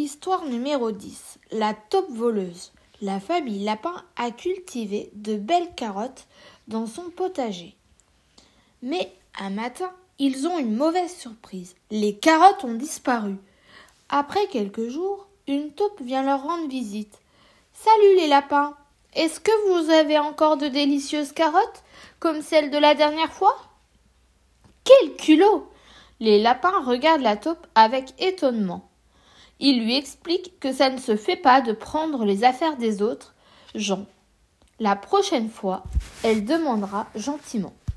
Histoire numéro 10. La taupe voleuse. La famille Lapin a cultivé de belles carottes dans son potager. Mais un matin, ils ont une mauvaise surprise. Les carottes ont disparu. Après quelques jours, une taupe vient leur rendre visite. Salut les lapins. Est-ce que vous avez encore de délicieuses carottes, comme celles de la dernière fois? Quel culot Les lapins regardent la taupe avec étonnement. Il lui explique que ça ne se fait pas de prendre les affaires des autres gens. La prochaine fois, elle demandera gentiment.